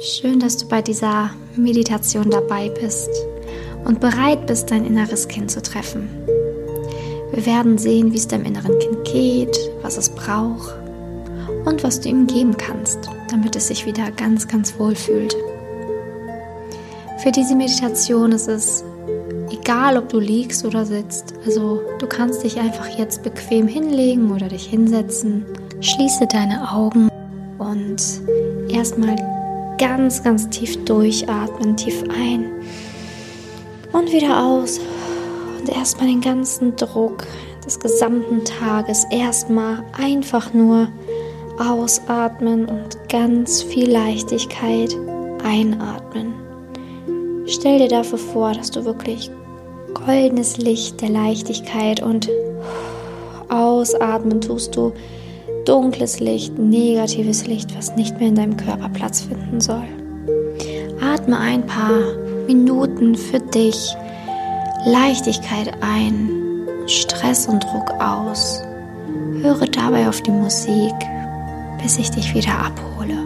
Schön, dass du bei dieser Meditation dabei bist und bereit bist, dein inneres Kind zu treffen. Wir werden sehen, wie es deinem inneren Kind geht, was es braucht und was du ihm geben kannst, damit es sich wieder ganz, ganz wohl fühlt. Für diese Meditation ist es egal, ob du liegst oder sitzt. Also du kannst dich einfach jetzt bequem hinlegen oder dich hinsetzen. Schließe deine Augen und erstmal ganz, ganz tief durchatmen, tief ein und wieder aus. Und erstmal den ganzen Druck des gesamten Tages erstmal einfach nur ausatmen und ganz viel Leichtigkeit einatmen. Stell dir dafür vor, dass du wirklich goldenes Licht der Leichtigkeit und ausatmen tust du dunkles Licht, negatives Licht, was nicht mehr in deinem Körper Platz finden soll. Atme ein paar Minuten für dich Leichtigkeit ein, Stress und Druck aus. Höre dabei auf die Musik, bis ich dich wieder abhole.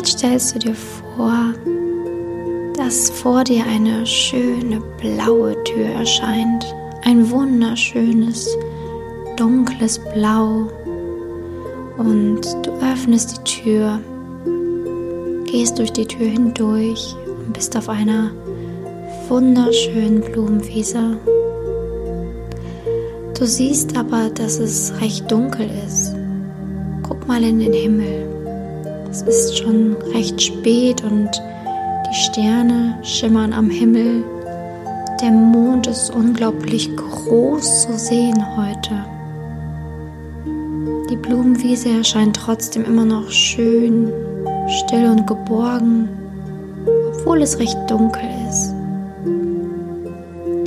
Jetzt stellst du dir vor, dass vor dir eine schöne blaue Tür erscheint. Ein wunderschönes, dunkles Blau. Und du öffnest die Tür, gehst durch die Tür hindurch und bist auf einer wunderschönen Blumenwiese. Du siehst aber, dass es recht dunkel ist mal in den Himmel. Es ist schon recht spät und die Sterne schimmern am Himmel. Der Mond ist unglaublich groß zu sehen heute. Die Blumenwiese erscheint trotzdem immer noch schön, still und geborgen, obwohl es recht dunkel ist.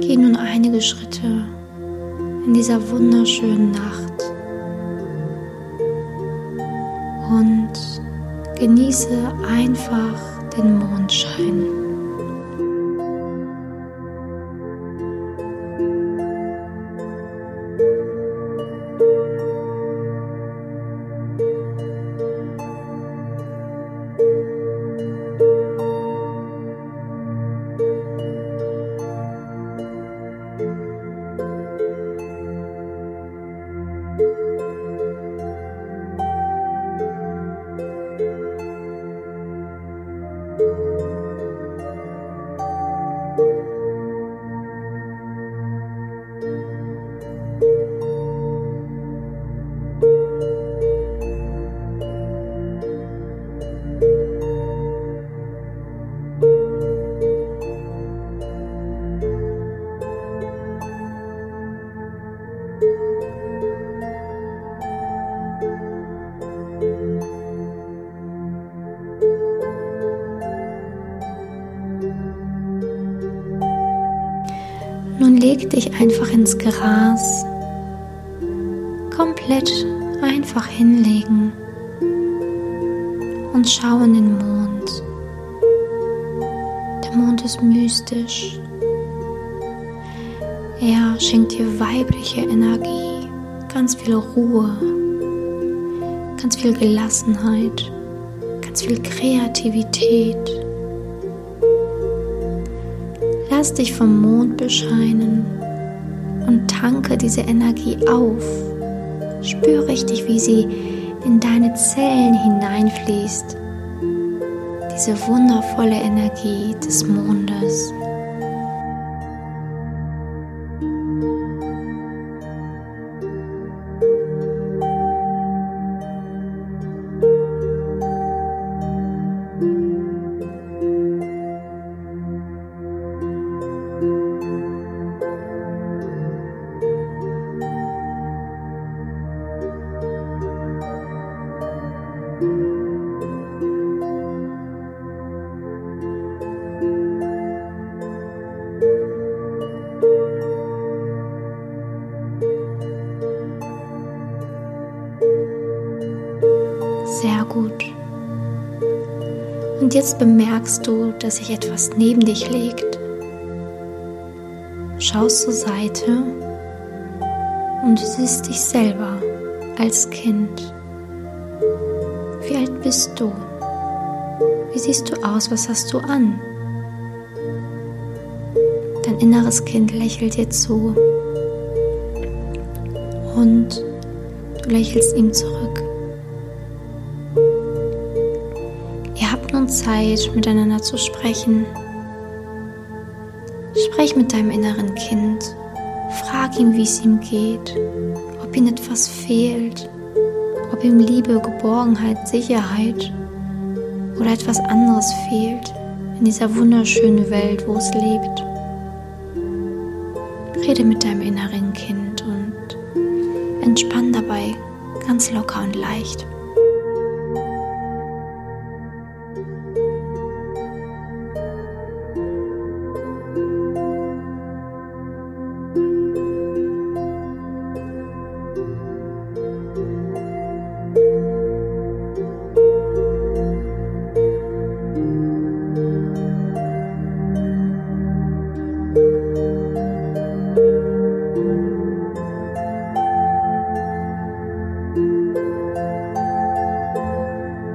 Geh nun einige Schritte in dieser wunderschönen Nacht. und genieße einfach den Mondschein. Dich einfach ins Gras. Komplett einfach hinlegen und schau in den Mond. Der Mond ist mystisch. Er schenkt dir weibliche Energie, ganz viel Ruhe, ganz viel Gelassenheit, ganz viel Kreativität. Lass dich vom Mond bescheinen und tanke diese Energie auf. Spür richtig, wie sie in deine Zellen hineinfließt. Diese wundervolle Energie des Mondes. Gut. Und jetzt bemerkst du, dass sich etwas neben dich legt. Schaust zur Seite und du siehst dich selber als Kind. Wie alt bist du? Wie siehst du aus? Was hast du an? Dein inneres Kind lächelt dir zu und du lächelst ihm zurück. Zeit, miteinander zu sprechen. Sprech mit deinem inneren Kind. Frag ihn, wie es ihm geht, ob ihm etwas fehlt, ob ihm Liebe, Geborgenheit, Sicherheit oder etwas anderes fehlt in dieser wunderschönen Welt, wo es lebt. Rede mit deinem inneren Kind und entspann dabei ganz locker und leicht.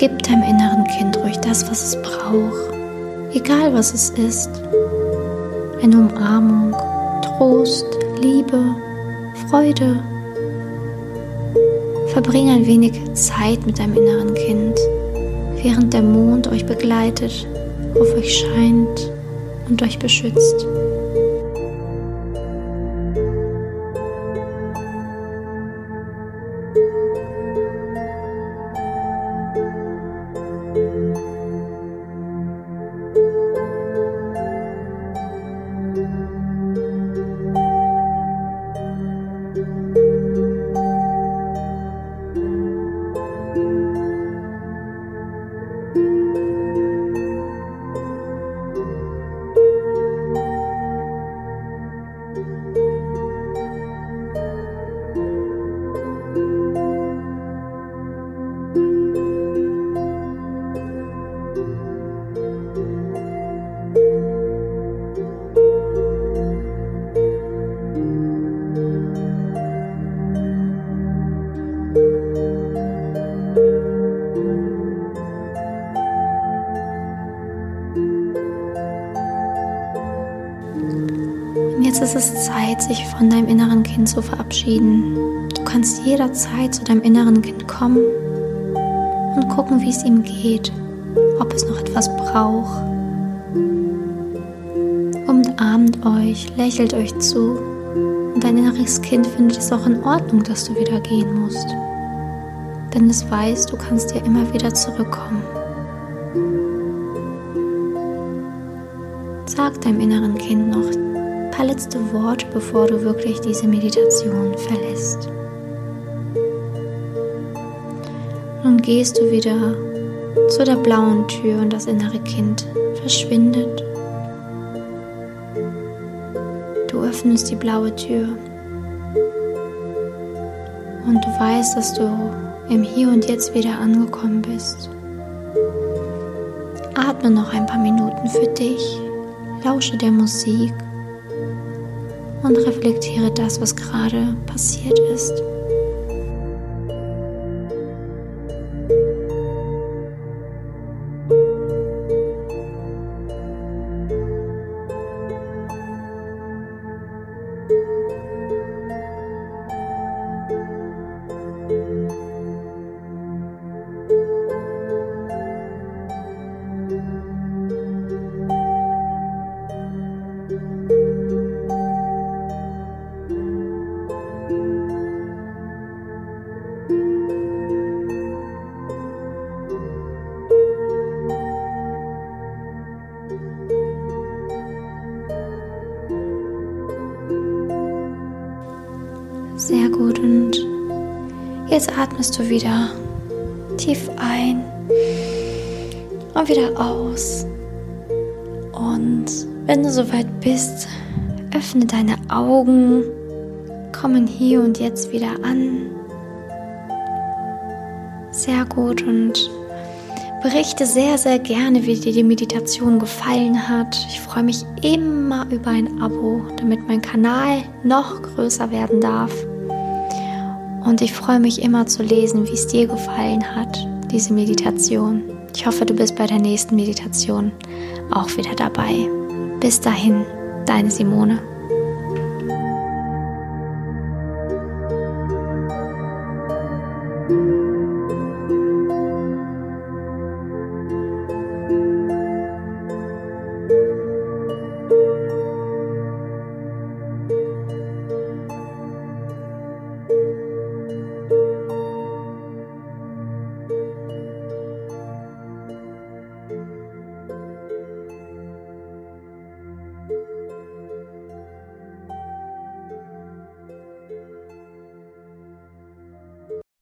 Gib deinem inneren Kind ruhig das, was es braucht, egal was es ist. Eine Umarmung, Trost, Liebe, Freude. Verbring ein wenig Zeit mit deinem inneren Kind, während der Mond euch begleitet, auf euch scheint und euch beschützt. Jetzt ist es Zeit, sich von deinem inneren Kind zu verabschieden. Du kannst jederzeit zu deinem inneren Kind kommen und gucken, wie es ihm geht, ob es noch etwas braucht. Umarmt euch, lächelt euch zu und dein inneres Kind findet es auch in Ordnung, dass du wieder gehen musst. Denn es weiß, du kannst ja immer wieder zurückkommen. Sag deinem inneren Kind noch paar letzte Worte, bevor du wirklich diese Meditation verlässt. Nun gehst du wieder zu der blauen Tür und das innere Kind verschwindet. Du öffnest die blaue Tür und du weißt, dass du im Hier und Jetzt wieder angekommen bist. Atme noch ein paar Minuten für dich, lausche der Musik und reflektiere das, was gerade passiert ist. Jetzt atmest du wieder tief ein und wieder aus. Und wenn du soweit bist, öffne deine Augen, kommen hier und jetzt wieder an. Sehr gut und berichte sehr, sehr gerne, wie dir die Meditation gefallen hat. Ich freue mich immer über ein Abo, damit mein Kanal noch größer werden darf. Und ich freue mich immer zu lesen, wie es dir gefallen hat, diese Meditation. Ich hoffe, du bist bei der nächsten Meditation auch wieder dabei. Bis dahin, deine Simone.